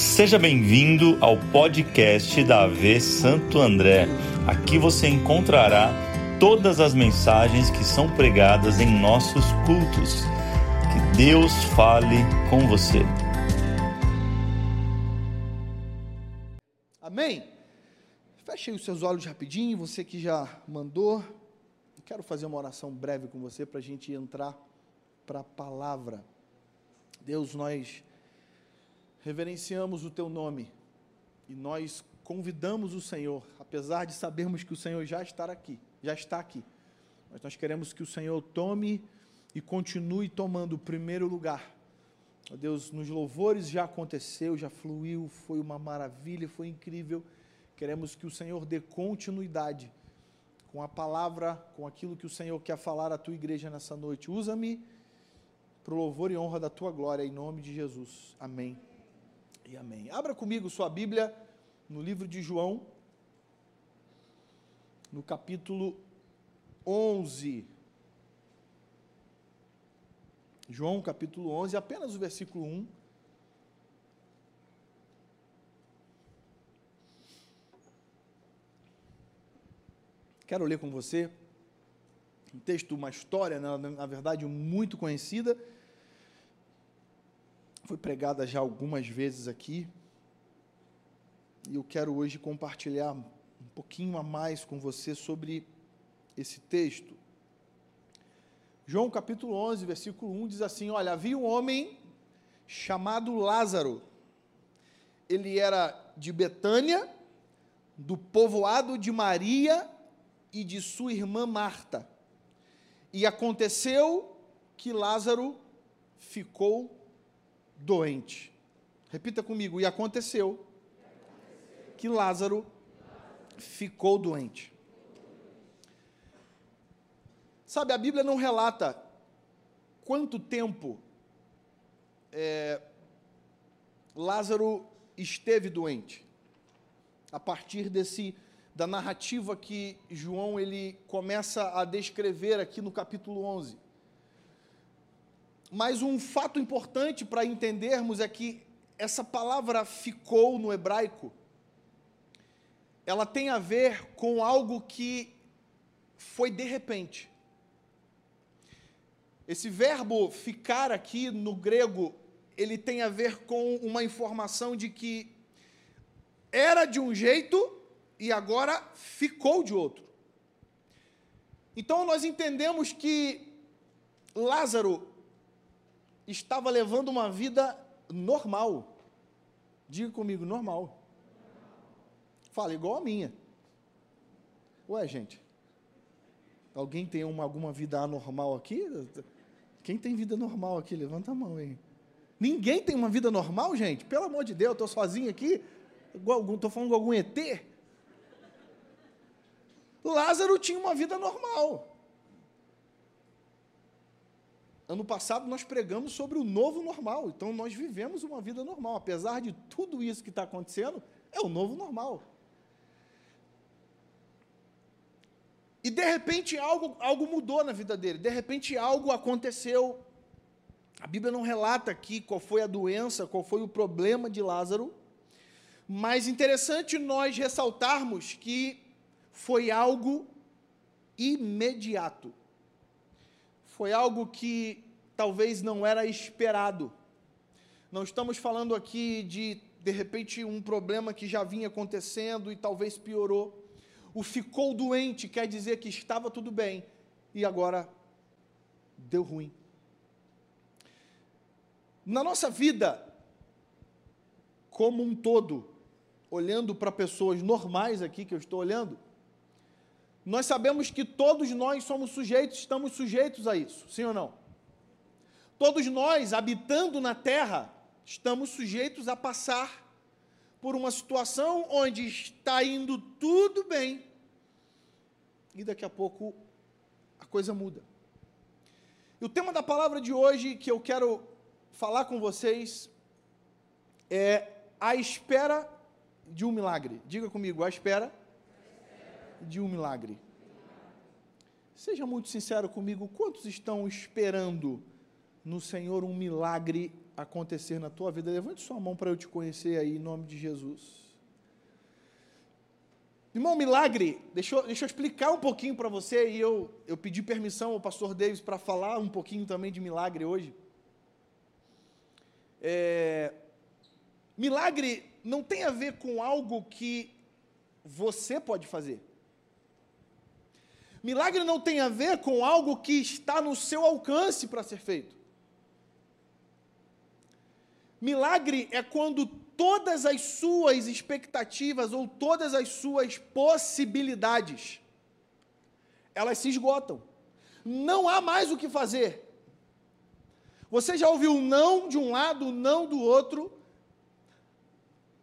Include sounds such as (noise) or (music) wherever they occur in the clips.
Seja bem-vindo ao podcast da AV Santo André. Aqui você encontrará todas as mensagens que são pregadas em nossos cultos. Que Deus fale com você. Amém? Feche os seus olhos rapidinho, você que já mandou. Quero fazer uma oração breve com você para a gente entrar para a palavra. Deus, nós reverenciamos o teu nome e nós convidamos o Senhor, apesar de sabermos que o Senhor já está aqui, já está aqui. Mas nós queremos que o Senhor tome e continue tomando o primeiro lugar. Ó Deus, nos louvores já aconteceu, já fluiu, foi uma maravilha, foi incrível. Queremos que o Senhor dê continuidade com a palavra, com aquilo que o Senhor quer falar à tua igreja nessa noite. Usa-me para o louvor e honra da tua glória, em nome de Jesus. Amém e amém. Abra comigo sua Bíblia no livro de João, no capítulo 11. João, capítulo 11, apenas o versículo 1. Quero ler com você um texto, uma história, na, na verdade, muito conhecida foi pregada já algumas vezes aqui. E eu quero hoje compartilhar um pouquinho a mais com você sobre esse texto. João capítulo 11, versículo 1 diz assim: Olha, havia um homem chamado Lázaro. Ele era de Betânia, do povoado de Maria e de sua irmã Marta. E aconteceu que Lázaro ficou doente. Repita comigo, e aconteceu que Lázaro ficou doente. Sabe, a Bíblia não relata quanto tempo é, Lázaro esteve doente. A partir desse da narrativa que João ele começa a descrever aqui no capítulo 11. Mas um fato importante para entendermos é que essa palavra ficou no hebraico, ela tem a ver com algo que foi de repente. Esse verbo ficar aqui no grego, ele tem a ver com uma informação de que era de um jeito e agora ficou de outro. Então nós entendemos que Lázaro estava levando uma vida normal. Diga comigo, normal. Fala, igual a minha. Ué, gente, alguém tem uma, alguma vida anormal aqui? Quem tem vida normal aqui? Levanta a mão aí. Ninguém tem uma vida normal, gente? Pelo amor de Deus, estou sozinho aqui. Estou falando com algum ET. Lázaro tinha uma vida normal. Ano passado nós pregamos sobre o novo normal, então nós vivemos uma vida normal, apesar de tudo isso que está acontecendo, é o novo normal. E de repente algo, algo mudou na vida dele, de repente algo aconteceu. A Bíblia não relata aqui qual foi a doença, qual foi o problema de Lázaro, mas interessante nós ressaltarmos que foi algo imediato foi algo que talvez não era esperado. Não estamos falando aqui de, de repente, um problema que já vinha acontecendo e talvez piorou. O ficou doente quer dizer que estava tudo bem e agora deu ruim. Na nossa vida, como um todo, olhando para pessoas normais aqui que eu estou olhando, nós sabemos que todos nós somos sujeitos, estamos sujeitos a isso, sim ou não? Todos nós, habitando na terra, estamos sujeitos a passar por uma situação onde está indo tudo bem e daqui a pouco a coisa muda. E o tema da palavra de hoje que eu quero falar com vocês é a espera de um milagre. Diga comigo, a espera de um milagre. Seja muito sincero comigo, quantos estão esperando no Senhor um milagre acontecer na tua vida. Levante sua mão para eu te conhecer aí, em nome de Jesus. Irmão, milagre, deixa eu, deixa eu explicar um pouquinho para você, e eu, eu pedi permissão ao pastor Davis para falar um pouquinho também de milagre hoje. É, milagre não tem a ver com algo que você pode fazer. Milagre não tem a ver com algo que está no seu alcance para ser feito. Milagre é quando todas as suas expectativas ou todas as suas possibilidades elas se esgotam. Não há mais o que fazer. Você já ouviu não de um lado, não do outro.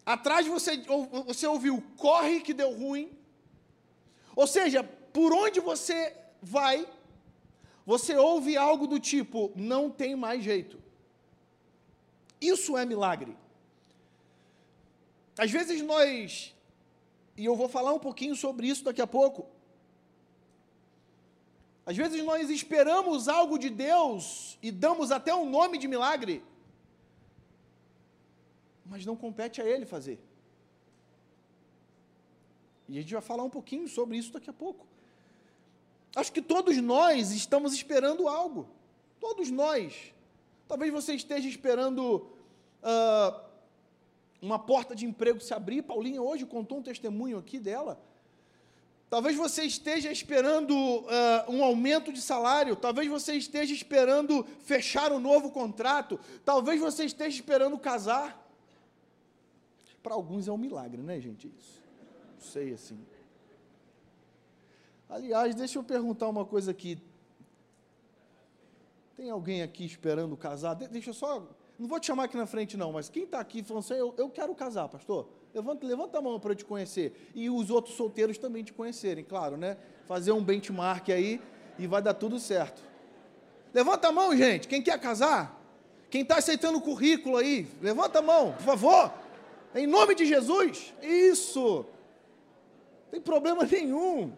Atrás você, você ouviu corre que deu ruim. Ou seja, por onde você vai, você ouve algo do tipo: não tem mais jeito. Isso é milagre. Às vezes nós, e eu vou falar um pouquinho sobre isso daqui a pouco, às vezes nós esperamos algo de Deus e damos até um nome de milagre, mas não compete a Ele fazer. E a gente vai falar um pouquinho sobre isso daqui a pouco. Acho que todos nós estamos esperando algo. Todos nós. Talvez você esteja esperando uh, uma porta de emprego se abrir. Paulinha hoje contou um testemunho aqui dela. Talvez você esteja esperando uh, um aumento de salário, talvez você esteja esperando fechar um novo contrato, talvez você esteja esperando casar. Para alguns é um milagre, né, gente? Isso. Não sei assim. Aliás, deixa eu perguntar uma coisa aqui. Tem alguém aqui esperando casar? De deixa eu só. Não vou te chamar aqui na frente, não, mas quem está aqui falando assim, eu, eu quero casar, pastor? Levanta, levanta a mão para eu te conhecer. E os outros solteiros também te conhecerem, claro, né? Fazer um benchmark aí e vai dar tudo certo. Levanta a mão, gente. Quem quer casar? Quem está aceitando o currículo aí? Levanta a mão, por favor. Em nome de Jesus. Isso. Não tem problema nenhum.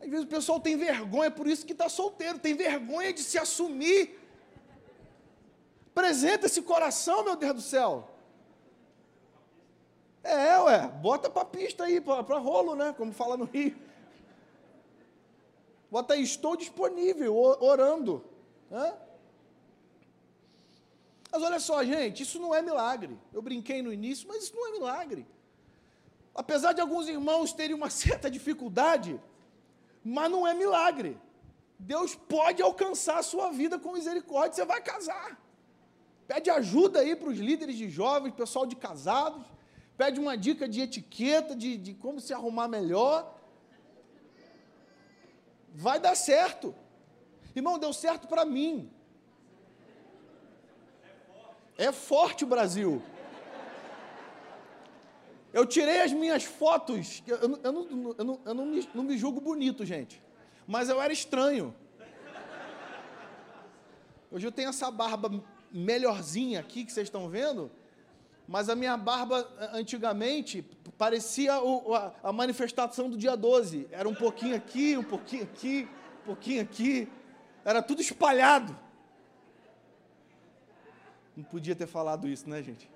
Às vezes o pessoal tem vergonha, por isso que está solteiro, tem vergonha de se assumir. Apresenta esse coração, meu Deus do céu. É, ué, bota para pista aí, para rolo, né? Como fala no Rio. Bota aí, estou disponível, orando. Mas olha só, gente, isso não é milagre. Eu brinquei no início, mas isso não é milagre. Apesar de alguns irmãos terem uma (laughs) certa dificuldade, mas não é milagre. Deus pode alcançar a sua vida com misericórdia, você vai casar. Pede ajuda aí para os líderes de jovens, pessoal de casados. Pede uma dica de etiqueta, de, de como se arrumar melhor. Vai dar certo. Irmão, deu certo para mim. É forte o Brasil. Eu tirei as minhas fotos. Eu, eu, eu, não, eu, não, eu não, me, não me julgo bonito, gente. Mas eu era estranho. Hoje eu tenho essa barba melhorzinha aqui que vocês estão vendo. Mas a minha barba, antigamente, parecia o, a, a, manifestação do dia 12. Era um pouquinho aqui, um pouquinho aqui, um pouquinho aqui. Era tudo espalhado. Não podia ter falado isso, né, gente?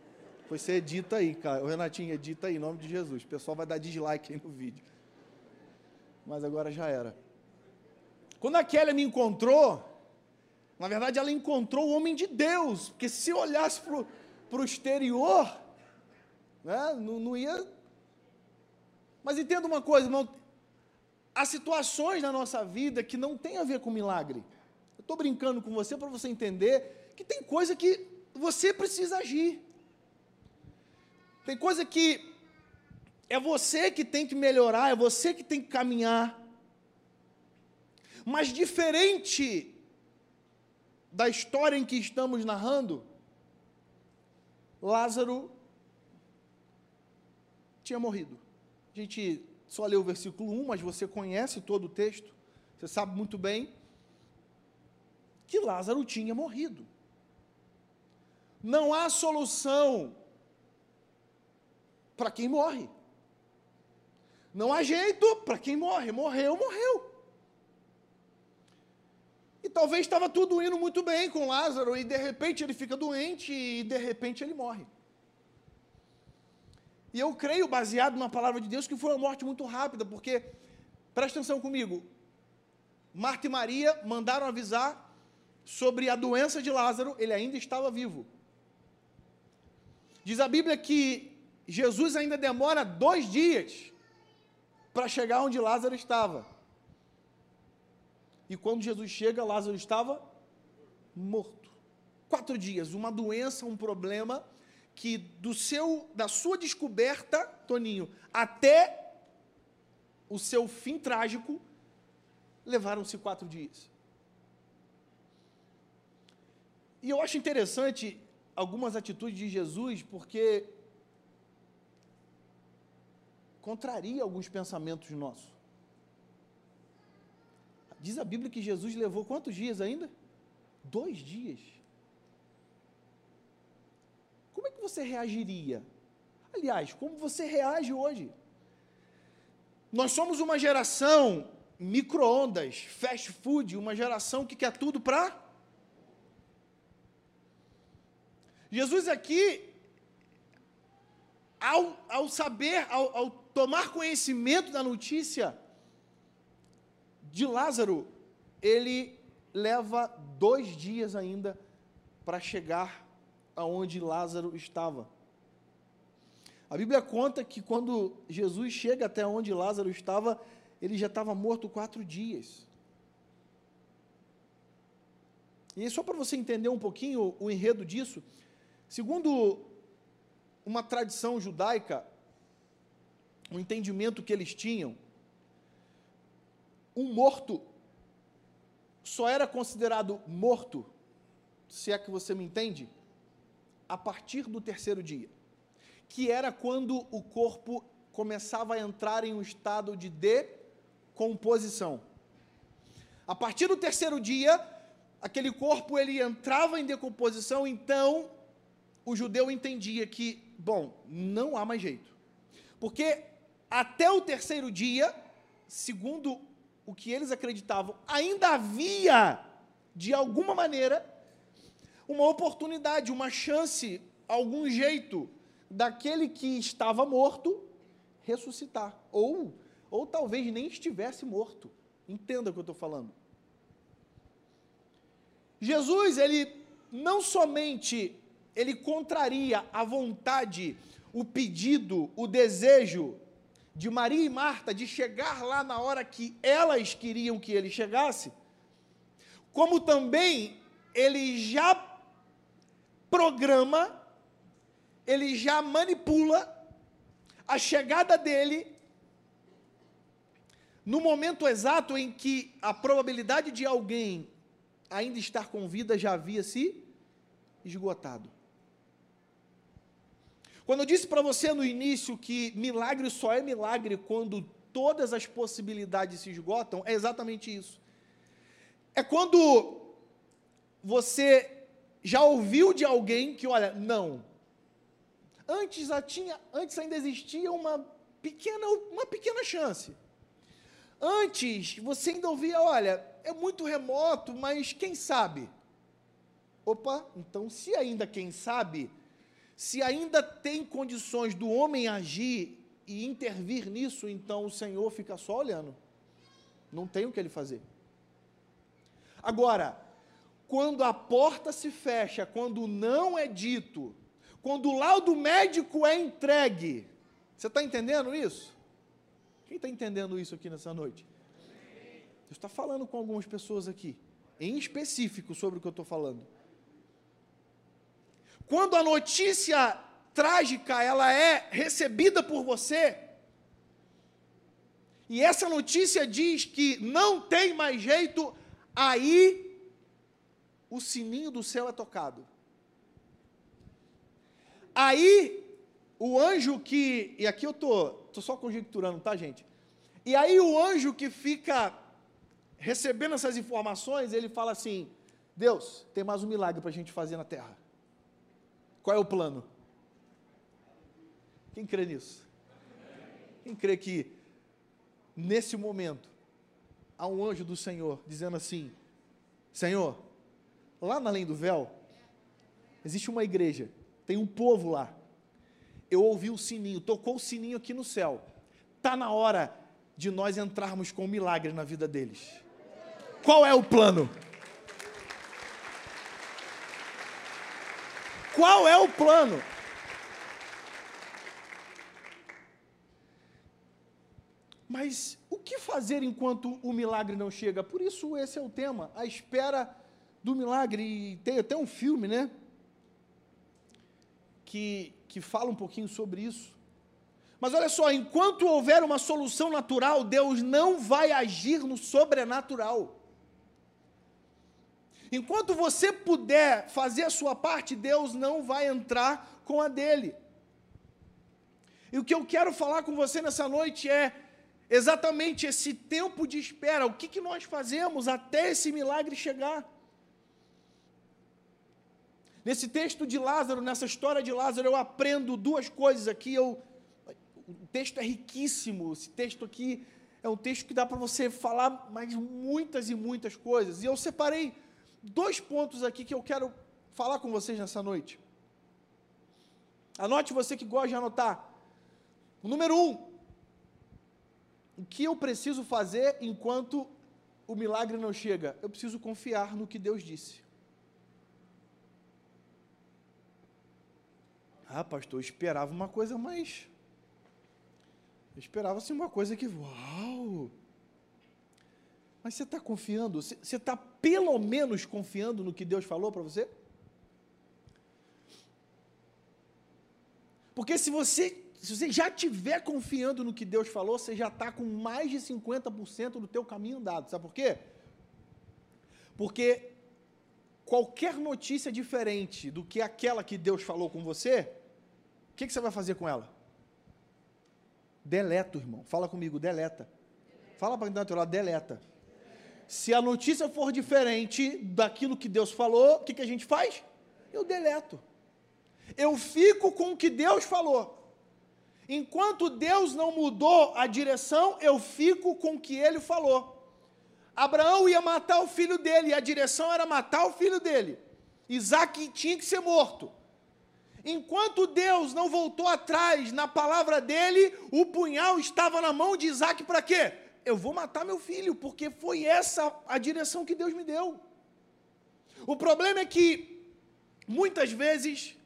Pois você edita aí, cara. O Renatinho, edita aí, em nome de Jesus. O pessoal vai dar dislike aí no vídeo. Mas agora já era. Quando a Kelly me encontrou, na verdade ela encontrou o homem de Deus. Porque se olhasse para o exterior, né, não, não ia. Mas entenda uma coisa, irmão. Há situações na nossa vida que não tem a ver com milagre. Eu estou brincando com você para você entender que tem coisa que você precisa agir. Tem coisa que é você que tem que melhorar, é você que tem que caminhar. Mas diferente da história em que estamos narrando, Lázaro tinha morrido. A gente só leu o versículo 1, mas você conhece todo o texto, você sabe muito bem que Lázaro tinha morrido. Não há solução para quem morre. Não há jeito para quem morre. Morreu, morreu. E talvez estava tudo indo muito bem com Lázaro e de repente ele fica doente e de repente ele morre. E eu creio, baseado na palavra de Deus, que foi uma morte muito rápida, porque, presta atenção comigo, Marta e Maria mandaram avisar sobre a doença de Lázaro, ele ainda estava vivo. Diz a Bíblia que Jesus ainda demora dois dias para chegar onde Lázaro estava. E quando Jesus chega, Lázaro estava morto. Quatro dias, uma doença, um problema que do seu, da sua descoberta, Toninho, até o seu fim trágico, levaram-se quatro dias. E eu acho interessante algumas atitudes de Jesus, porque contraria alguns pensamentos nossos. Diz a Bíblia que Jesus levou quantos dias ainda? Dois dias. Como é que você reagiria? Aliás, como você reage hoje? Nós somos uma geração micro-ondas, fast food, uma geração que quer tudo para. Jesus aqui, ao, ao saber, ao, ao tomar conhecimento da notícia, de Lázaro, ele leva dois dias ainda para chegar aonde Lázaro estava. A Bíblia conta que quando Jesus chega até onde Lázaro estava, ele já estava morto quatro dias. E só para você entender um pouquinho o, o enredo disso, segundo uma tradição judaica, um entendimento que eles tinham, um morto só era considerado morto, se é que você me entende, a partir do terceiro dia, que era quando o corpo começava a entrar em um estado de decomposição. A partir do terceiro dia, aquele corpo ele entrava em decomposição, então o judeu entendia que, bom, não há mais jeito. Porque até o terceiro dia, segundo o que eles acreditavam, ainda havia, de alguma maneira, uma oportunidade, uma chance, algum jeito daquele que estava morto ressuscitar. Ou, ou talvez nem estivesse morto. Entenda o que eu estou falando. Jesus, ele não somente ele contraria a vontade, o pedido, o desejo de Maria e Marta de chegar lá na hora que elas queriam que ele chegasse, como também ele já programa, ele já manipula a chegada dele no momento exato em que a probabilidade de alguém ainda estar com vida já havia se esgotado. Quando eu disse para você no início que milagre só é milagre quando todas as possibilidades se esgotam, é exatamente isso. É quando você já ouviu de alguém que, olha, não. Antes, tinha, antes ainda existia uma pequena, uma pequena chance. Antes, você ainda ouvia, olha, é muito remoto, mas quem sabe? Opa, então se ainda quem sabe, se ainda tem condições do homem agir e intervir nisso, então o Senhor fica só olhando. Não tem o que ele fazer. Agora, quando a porta se fecha, quando não é dito, quando o laudo médico é entregue, você está entendendo isso? Quem está entendendo isso aqui nessa noite? Deus está falando com algumas pessoas aqui, em específico sobre o que eu estou falando. Quando a notícia trágica ela é recebida por você, e essa notícia diz que não tem mais jeito, aí o sininho do céu é tocado. Aí o anjo que, e aqui eu tô, tô só conjecturando, tá, gente? E aí o anjo que fica recebendo essas informações, ele fala assim: Deus, tem mais um milagre para a gente fazer na terra. Qual é o plano? Quem crê nisso? Quem crê que nesse momento há um anjo do Senhor dizendo assim: Senhor, lá na além do véu, existe uma igreja, tem um povo lá. Eu ouvi o sininho, tocou o sininho aqui no céu. Está na hora de nós entrarmos com um milagre na vida deles. Qual é o plano? Qual é o plano? Mas o que fazer enquanto o milagre não chega? Por isso, esse é o tema, a espera do milagre. E tem até um filme, né? Que, que fala um pouquinho sobre isso. Mas olha só, enquanto houver uma solução natural, Deus não vai agir no sobrenatural. Enquanto você puder fazer a sua parte, Deus não vai entrar com a dele. E o que eu quero falar com você nessa noite é exatamente esse tempo de espera. O que, que nós fazemos até esse milagre chegar? Nesse texto de Lázaro, nessa história de Lázaro, eu aprendo duas coisas aqui. Eu, o texto é riquíssimo. Esse texto aqui é um texto que dá para você falar mais muitas e muitas coisas. E eu separei dois pontos aqui que eu quero falar com vocês nessa noite. Anote você que gosta de anotar. O número um, o que eu preciso fazer enquanto o milagre não chega? Eu preciso confiar no que Deus disse. Ah, pastor, eu esperava uma coisa mais. Eu esperava assim uma coisa que. Uau! Mas você está confiando? Você está pelo menos confiando no que Deus falou para você? Porque se você se você já estiver confiando no que Deus falou, você já está com mais de 50% do teu caminho andado. Sabe por quê? Porque qualquer notícia diferente do que aquela que Deus falou com você, o que, que, você vai fazer com ela? Deleta, irmão. Fala comigo, deleta. Fala para quem está do lado, deleta. Se a notícia for diferente daquilo que Deus falou, o que, que a gente faz? Eu deleto. Eu fico com o que Deus falou. Enquanto Deus não mudou a direção, eu fico com o que ele falou. Abraão ia matar o filho dele, e a direção era matar o filho dele. Isaac tinha que ser morto. Enquanto Deus não voltou atrás na palavra dele, o punhal estava na mão de Isaac para quê? Eu vou matar meu filho, porque foi essa a direção que Deus me deu. O problema é que, muitas vezes,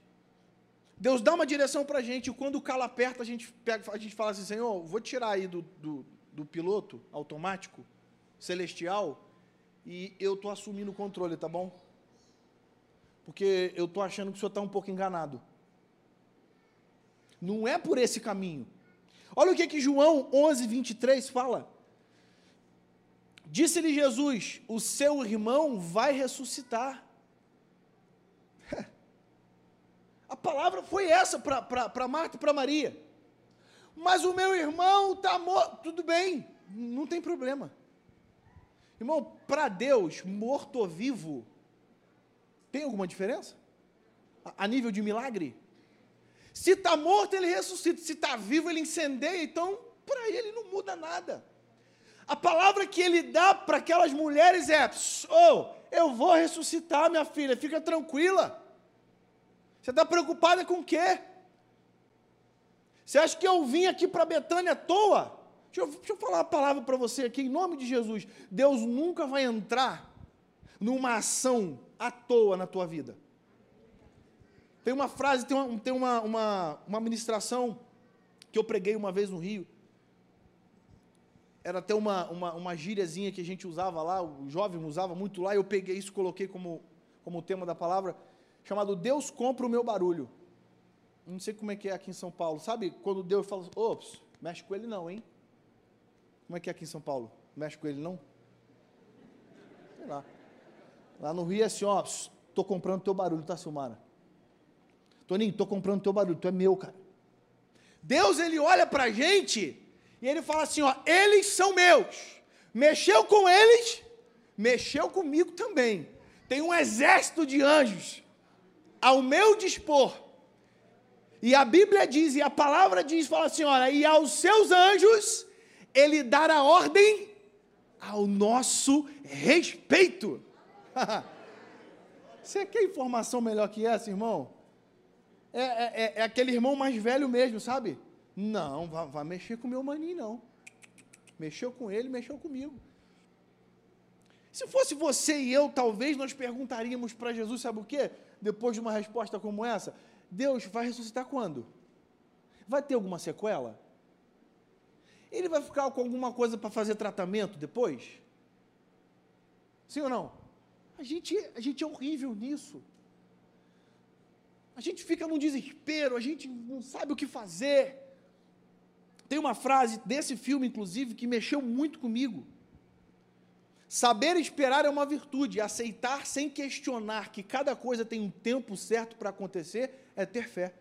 Deus dá uma direção para a gente, e quando o calo aperta, a gente, pega, a gente fala assim, Senhor, vou tirar aí do, do, do piloto automático, celestial, e eu estou assumindo o controle, tá bom? Porque eu estou achando que o senhor está um pouco enganado. Não é por esse caminho. Olha o que, que João 11, 23 fala. Disse-lhe Jesus: O seu irmão vai ressuscitar. (laughs) A palavra foi essa para Marta e para Maria. Mas o meu irmão está morto. Tudo bem, não tem problema. Irmão, para Deus, morto ou vivo, tem alguma diferença? A, a nível de milagre? Se está morto, ele ressuscita. Se está vivo, ele incendeia. Então, para ele não muda nada. A palavra que ele dá para aquelas mulheres é: Oh, eu vou ressuscitar, minha filha, fica tranquila. Você está preocupada com o quê? Você acha que eu vim aqui para Betânia à toa? Deixa eu, deixa eu falar uma palavra para você aqui, em nome de Jesus. Deus nunca vai entrar numa ação à toa na tua vida. Tem uma frase, tem uma, tem uma, uma, uma ministração que eu preguei uma vez no Rio. Era até uma, uma, uma gíriazinha que a gente usava lá, o jovem usava muito lá, eu peguei isso, coloquei como, como tema da palavra chamado Deus compra o meu barulho. Não sei como é que é aqui em São Paulo. Sabe quando Deus fala, ops, mexe com ele não, hein? Como é que é aqui em São Paulo? Mexe com ele não? Sei lá. Lá no Rio é assim, ó, tô comprando teu barulho, tá, Silmara? Toninho, tô comprando teu barulho, tu é meu, cara. Deus, ele olha pra gente e ele fala assim, ó, eles são meus. Mexeu com eles, mexeu comigo também. Tem um exército de anjos ao meu dispor. E a Bíblia diz, e a palavra diz, fala assim: olha, e aos seus anjos ele dará ordem ao nosso respeito. (laughs) Você quer informação melhor que essa, irmão? É, é, é, é aquele irmão mais velho mesmo, sabe? Não, vai, vai mexer com o meu maninho, não. Mexeu com ele, mexeu comigo. Se fosse você e eu, talvez nós perguntaríamos para Jesus, sabe o quê? Depois de uma resposta como essa, Deus vai ressuscitar quando? Vai ter alguma sequela? Ele vai ficar com alguma coisa para fazer tratamento depois? Sim ou não? A gente, a gente é horrível nisso. A gente fica num desespero, a gente não sabe o que fazer. Tem uma frase desse filme, inclusive, que mexeu muito comigo. Saber esperar é uma virtude, aceitar sem questionar que cada coisa tem um tempo certo para acontecer é ter fé.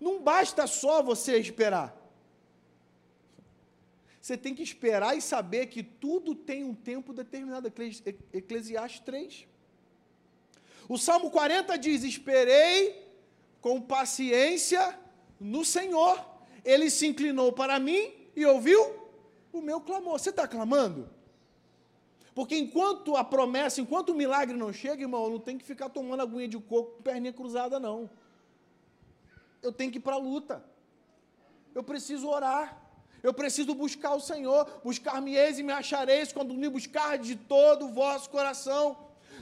Não basta só você esperar. Você tem que esperar e saber que tudo tem um tempo determinado. Eclesiastes 3. O Salmo 40 diz: Esperei com paciência no Senhor. Ele se inclinou para mim e ouviu o meu clamor. Você está clamando? Porque enquanto a promessa, enquanto o milagre não chega, irmão, não tem que ficar tomando aguinha de coco com perninha cruzada, não. Eu tenho que ir para a luta. Eu preciso orar. Eu preciso buscar o Senhor. Buscar-me-eis e me achareis quando me buscar de todo o vosso coração.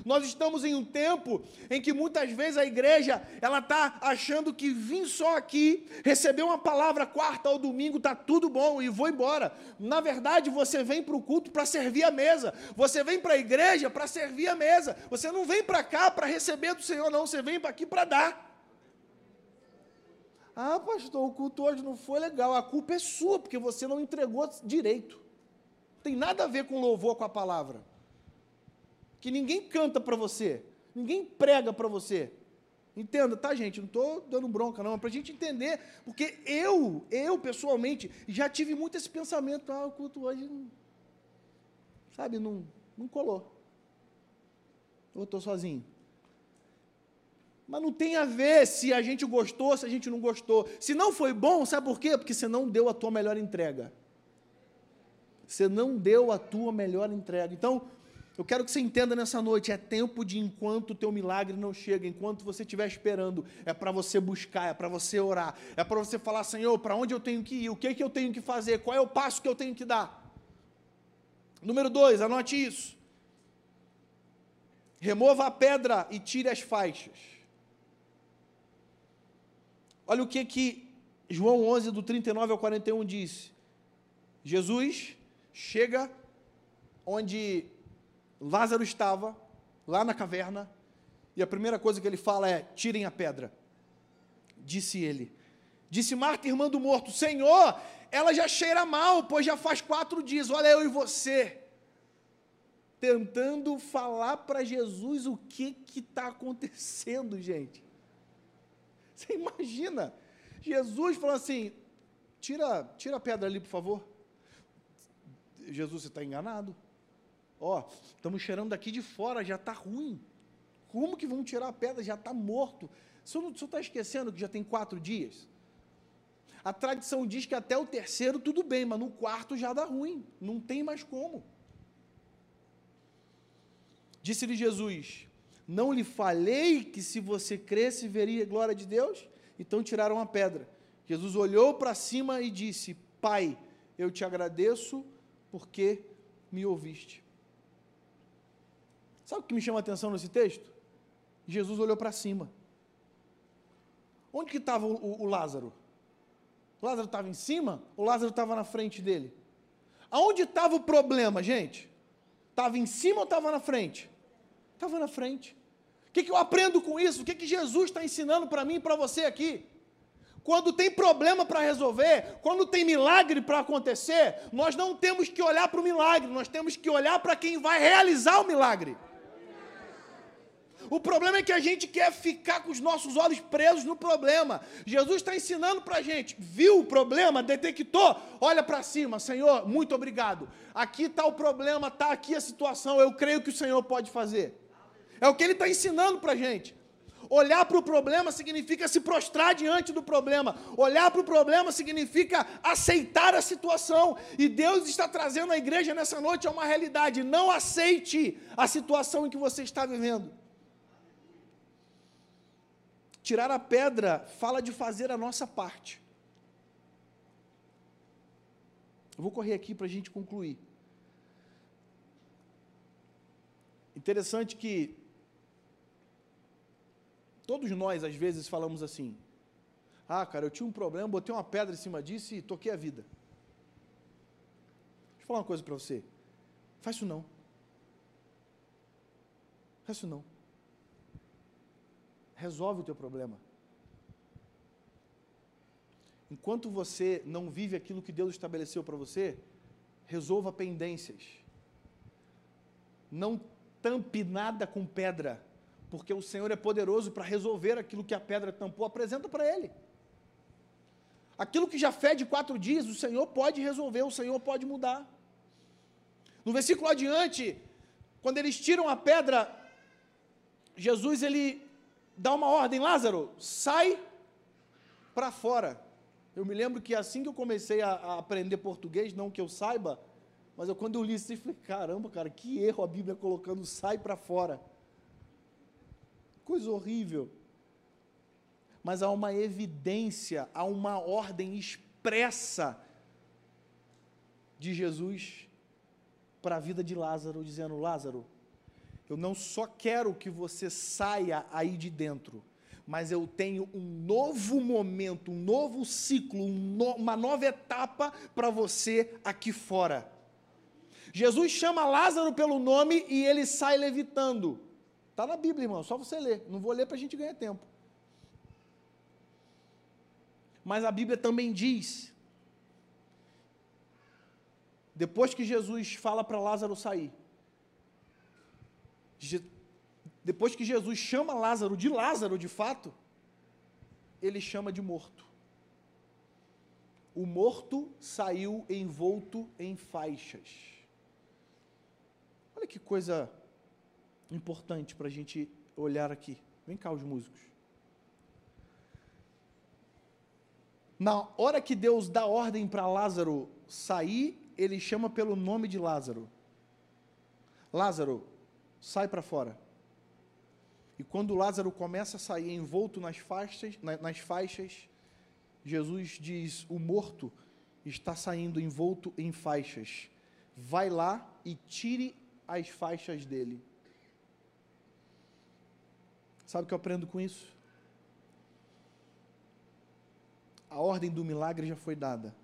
Nós estamos em um tempo em que muitas vezes a igreja ela está achando que vim só aqui, receber uma palavra quarta ou domingo, está tudo bom e vou embora. Na verdade, você vem para o culto para servir a mesa. Você vem para a igreja para servir a mesa. Você não vem para cá para receber do Senhor, não. Você vem para aqui para dar. Ah, pastor, o culto hoje não foi legal. A culpa é sua, porque você não entregou direito. Tem nada a ver com louvor com a palavra que ninguém canta para você, ninguém prega para você. Entenda, tá, gente? Não estou dando bronca, não, é para a gente entender, porque eu, eu pessoalmente, já tive muito esse pensamento, ah, o culto hoje, sabe, não, não colou. Ou estou sozinho. Mas não tem a ver se a gente gostou, se a gente não gostou. Se não foi bom, sabe por quê? Porque você não deu a tua melhor entrega. Você não deu a tua melhor entrega. Então, eu quero que você entenda nessa noite, é tempo de enquanto o teu milagre não chega, enquanto você estiver esperando, é para você buscar, é para você orar, é para você falar, Senhor, para onde eu tenho que ir, o que, é que eu tenho que fazer, qual é o passo que eu tenho que dar. Número dois, anote isso. Remova a pedra e tire as faixas. Olha o que que João 11, do 39 ao 41 diz. Jesus chega onde Lázaro estava lá na caverna, e a primeira coisa que ele fala é: tirem a pedra. Disse ele. Disse Marta, irmã do morto: Senhor, ela já cheira mal, pois já faz quatro dias, olha eu e você. Tentando falar para Jesus o que está acontecendo, gente. (laughs) Você imagina? Jesus falando assim: tira, tira a pedra ali, por favor. Jesus, você está enganado. Ó, estamos cheirando daqui de fora, já está ruim. Como que vão tirar a pedra? Já está morto. O senhor está esquecendo que já tem quatro dias? A tradição diz que até o terceiro tudo bem, mas no quarto já dá ruim. Não tem mais como. Disse-lhe Jesus: Não lhe falei que se você cresce veria a glória de Deus? Então tiraram a pedra. Jesus olhou para cima e disse: Pai, eu te agradeço porque me ouviste. Sabe o que me chama a atenção nesse texto? Jesus olhou para cima. Onde que estava o, o, o, Lázaro? O Lázaro estava em cima ou Lázaro estava na frente dele? Aonde estava o problema, gente? Estava em cima ou estava na frente? Estava na frente. O que, que eu aprendo com isso? O que, que Jesus está ensinando para mim e para você aqui? Quando tem problema para resolver, quando tem milagre para acontecer, nós não temos que olhar para o milagre, nós temos que olhar para quem vai realizar o milagre. O problema é que a gente quer ficar com os nossos olhos presos no problema. Jesus está ensinando para a gente. Viu o problema? Detectou? Olha para cima. Senhor, muito obrigado. Aqui está o problema, está aqui a situação. Eu creio que o Senhor pode fazer. É o que ele está ensinando para a gente. Olhar para o problema significa se prostrar diante do problema. Olhar para o problema significa aceitar a situação. E Deus está trazendo a igreja nessa noite a uma realidade. Não aceite a situação em que você está vivendo. Tirar a pedra fala de fazer a nossa parte. Eu vou correr aqui para a gente concluir. Interessante que todos nós, às vezes, falamos assim: Ah, cara, eu tinha um problema, botei uma pedra em cima disso e toquei a vida. Deixa eu falar uma coisa para você. Faz isso não. Faz isso não. Resolve o teu problema. Enquanto você não vive aquilo que Deus estabeleceu para você, resolva pendências. Não tampe nada com pedra, porque o Senhor é poderoso para resolver aquilo que a pedra tampou, apresenta para Ele. Aquilo que já fede quatro dias, o Senhor pode resolver, o Senhor pode mudar. No versículo adiante, quando eles tiram a pedra, Jesus ele dá uma ordem, Lázaro, sai para fora. Eu me lembro que assim que eu comecei a, a aprender português, não que eu saiba, mas eu, quando eu li isso, eu falei, caramba, cara, que erro a Bíblia colocando sai para fora. Coisa horrível. Mas há uma evidência, há uma ordem expressa de Jesus para a vida de Lázaro, dizendo: Lázaro, eu não só quero que você saia aí de dentro, mas eu tenho um novo momento, um novo ciclo, um no, uma nova etapa para você aqui fora. Jesus chama Lázaro pelo nome e ele sai levitando. Está na Bíblia, irmão, só você ler. Não vou ler para a gente ganhar tempo. Mas a Bíblia também diz, depois que Jesus fala para Lázaro sair, depois que Jesus chama Lázaro de Lázaro de fato, ele chama de morto. O morto saiu envolto em faixas. Olha que coisa importante para a gente olhar aqui. Vem cá, os músicos. Na hora que Deus dá ordem para Lázaro sair, ele chama pelo nome de Lázaro. Lázaro, sai para fora. E quando Lázaro começa a sair envolto nas faixas, nas faixas, Jesus diz: O morto está saindo envolto em faixas. Vai lá e tire as faixas dele. Sabe o que eu aprendo com isso? A ordem do milagre já foi dada.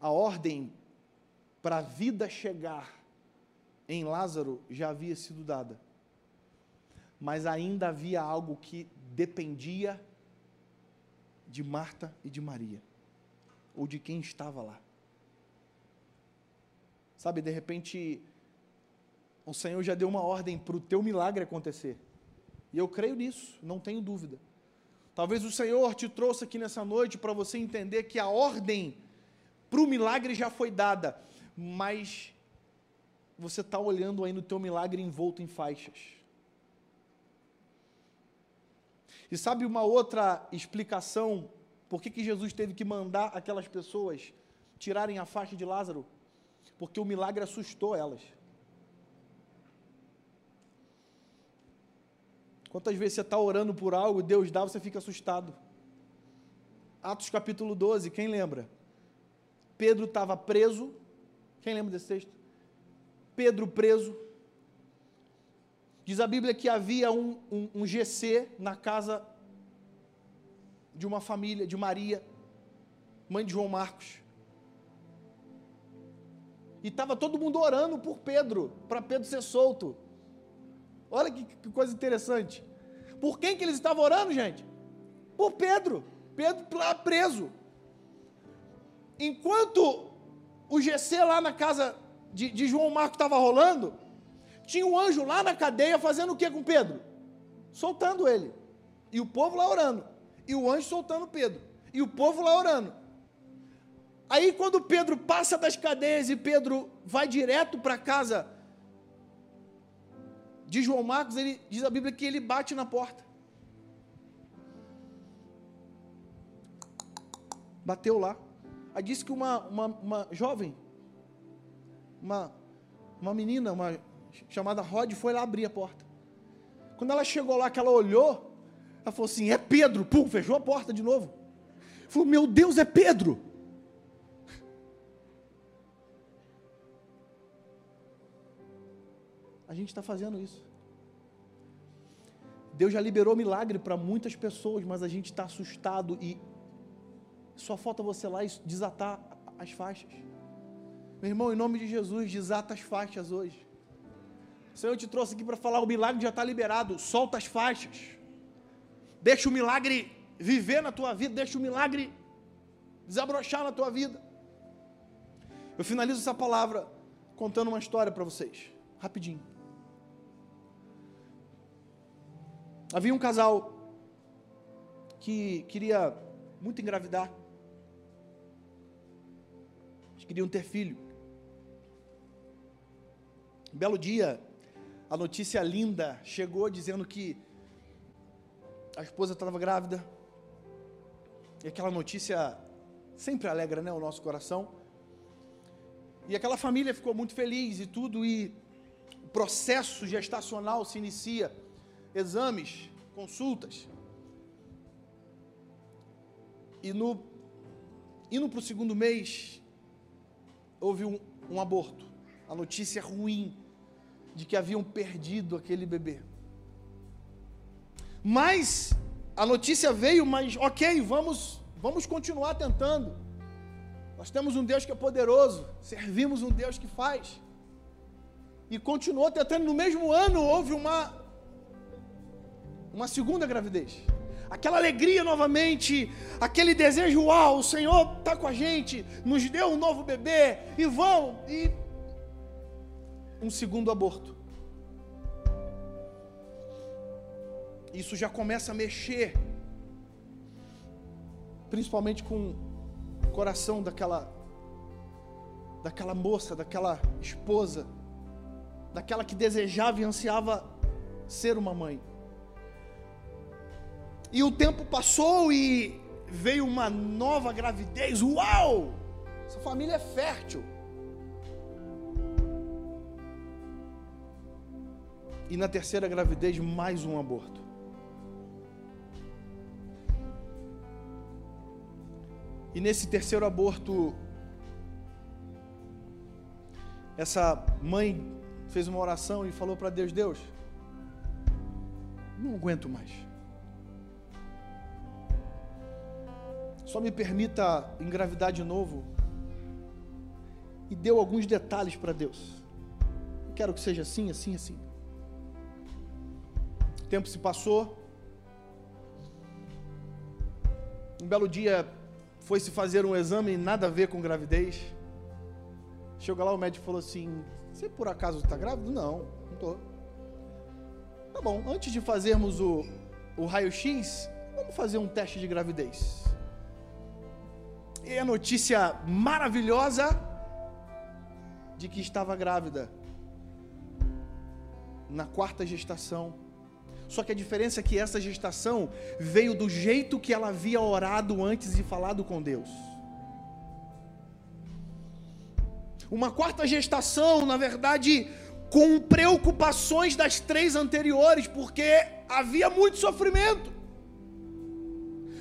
A ordem para a vida chegar em Lázaro já havia sido dada. Mas ainda havia algo que dependia de Marta e de Maria, ou de quem estava lá. Sabe, de repente, o Senhor já deu uma ordem para o teu milagre acontecer. E eu creio nisso, não tenho dúvida. Talvez o Senhor te trouxe aqui nessa noite para você entender que a ordem para o milagre já foi dada, mas você está olhando aí no teu milagre envolto em faixas. E sabe uma outra explicação por que, que Jesus teve que mandar aquelas pessoas tirarem a faixa de Lázaro? porque o milagre assustou elas. Quantas vezes você está orando por algo, Deus dá, você fica assustado. Atos capítulo 12, quem lembra? Pedro estava preso. Quem lembra desse texto? Pedro preso. Diz a Bíblia que havia um, um, um GC na casa de uma família, de Maria, mãe de João Marcos. E estava todo mundo orando por Pedro, para Pedro ser solto. Olha que, que, coisa interessante. Por quem que eles estavam orando, gente? Por Pedro. Pedro lá preso. Enquanto o GC lá na casa de, de João Marco estava rolando, tinha um anjo lá na cadeia fazendo o que com Pedro? Soltando ele. E o povo lá orando. E o anjo soltando Pedro. E o povo lá orando. Aí, quando Pedro passa das cadeias e Pedro vai direto para casa de João Marcos, ele diz a Bíblia que ele bate na porta. Bateu lá. Aí disse que uma, uma, uma jovem, uma, uma menina, uma chamada Rod, foi lá abrir a porta. Quando ela chegou lá, que ela olhou, ela falou assim: é Pedro. Pum, fechou a porta de novo. Falou: meu Deus, é Pedro. A gente está fazendo isso. Deus já liberou milagre para muitas pessoas, mas a gente está assustado e só falta você lá e desatar as faixas. Meu irmão, em nome de Jesus, desata as faixas hoje. O Senhor te trouxe aqui para falar: o milagre já está liberado. Solta as faixas. Deixa o milagre viver na tua vida. Deixa o milagre desabrochar na tua vida. Eu finalizo essa palavra contando uma história para vocês, rapidinho. Havia um casal que queria muito engravidar. Eles queriam ter filho. Um belo dia, a notícia linda chegou dizendo que a esposa estava grávida. E aquela notícia sempre alegra né, o nosso coração. E aquela família ficou muito feliz e tudo, e o processo gestacional se inicia exames, consultas. E no indo para o segundo mês, houve um, um aborto. A notícia ruim de que haviam perdido aquele bebê. Mas a notícia veio, mas ok, vamos, vamos continuar tentando. Nós temos um Deus que é poderoso, servimos um Deus que faz. E continuou tentando. No mesmo ano houve uma uma segunda gravidez. Aquela alegria novamente, aquele desejo, uau, o Senhor está com a gente, nos deu um novo bebê, e vão, e um segundo aborto. Isso já começa a mexer, principalmente com o coração daquela daquela moça, daquela esposa, daquela que desejava e ansiava ser uma mãe. E o tempo passou e veio uma nova gravidez. Uau! Essa família é fértil. E na terceira gravidez, mais um aborto. E nesse terceiro aborto, essa mãe fez uma oração e falou para Deus: Deus, não aguento mais. Só me permita engravidar de novo. E deu alguns detalhes para Deus. Eu quero que seja assim, assim, assim. Tempo se passou. Um belo dia foi se fazer um exame nada a ver com gravidez. Chegou lá, o médico falou assim: Você por acaso está grávido? Não, não estou. Tá bom, antes de fazermos o, o raio-x, vamos fazer um teste de gravidez. E a notícia maravilhosa de que estava grávida na quarta gestação. Só que a diferença é que essa gestação veio do jeito que ela havia orado antes e falado com Deus. Uma quarta gestação, na verdade, com preocupações das três anteriores, porque havia muito sofrimento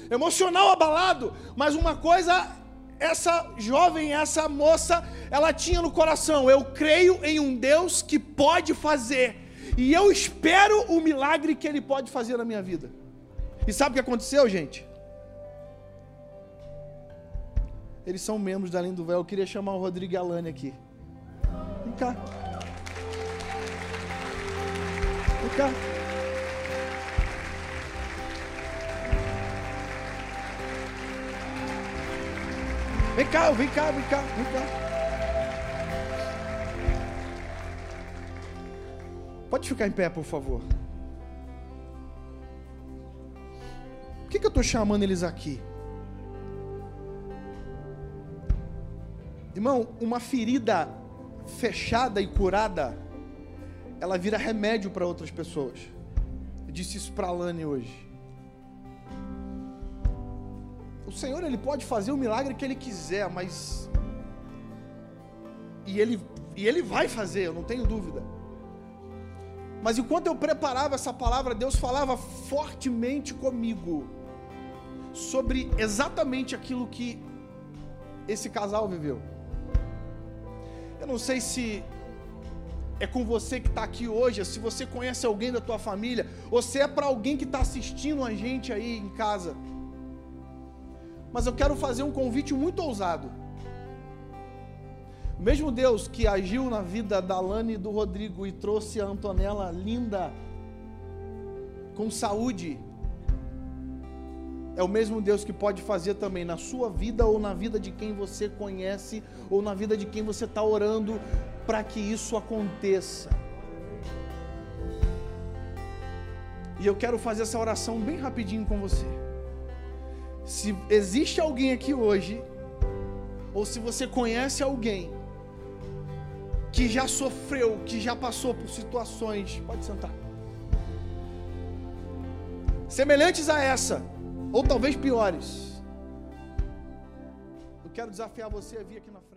emocional abalado, mas uma coisa essa jovem, essa moça, ela tinha no coração: eu creio em um Deus que pode fazer, e eu espero o milagre que Ele pode fazer na minha vida. E sabe o que aconteceu, gente? Eles são membros da Linha do Véu. Eu queria chamar o Rodrigo Alane aqui. Vem cá. Vem cá. Vem cá, vem cá, vem cá, vem cá. Pode ficar em pé, por favor. Por que, que eu estou chamando eles aqui? Irmão, uma ferida fechada e curada ela vira remédio para outras pessoas. Eu disse isso para a Lani hoje. O Senhor ele pode fazer o milagre que ele quiser, mas e ele e ele vai fazer, eu não tenho dúvida. Mas enquanto eu preparava essa palavra, Deus falava fortemente comigo sobre exatamente aquilo que esse casal viveu. Eu não sei se é com você que está aqui hoje, se você conhece alguém da tua família, ou se é para alguém que está assistindo a gente aí em casa. Mas eu quero fazer um convite muito ousado. O mesmo Deus que agiu na vida da Lani e do Rodrigo e trouxe a Antonella linda, com saúde, é o mesmo Deus que pode fazer também na sua vida ou na vida de quem você conhece ou na vida de quem você está orando para que isso aconteça. E eu quero fazer essa oração bem rapidinho com você. Se existe alguém aqui hoje, ou se você conhece alguém que já sofreu, que já passou por situações, pode sentar, semelhantes a essa, ou talvez piores. Eu quero desafiar você a vir aqui na.